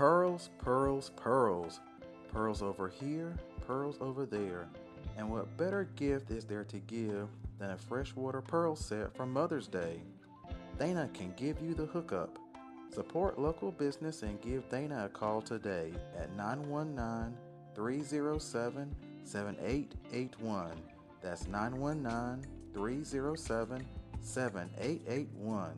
Pearls, pearls, pearls. Pearls over here, pearls over there. And what better gift is there to give than a freshwater pearl set for Mother's Day? Dana can give you the hookup. Support local business and give Dana a call today at 919 307 7881. That's 919 307 7881.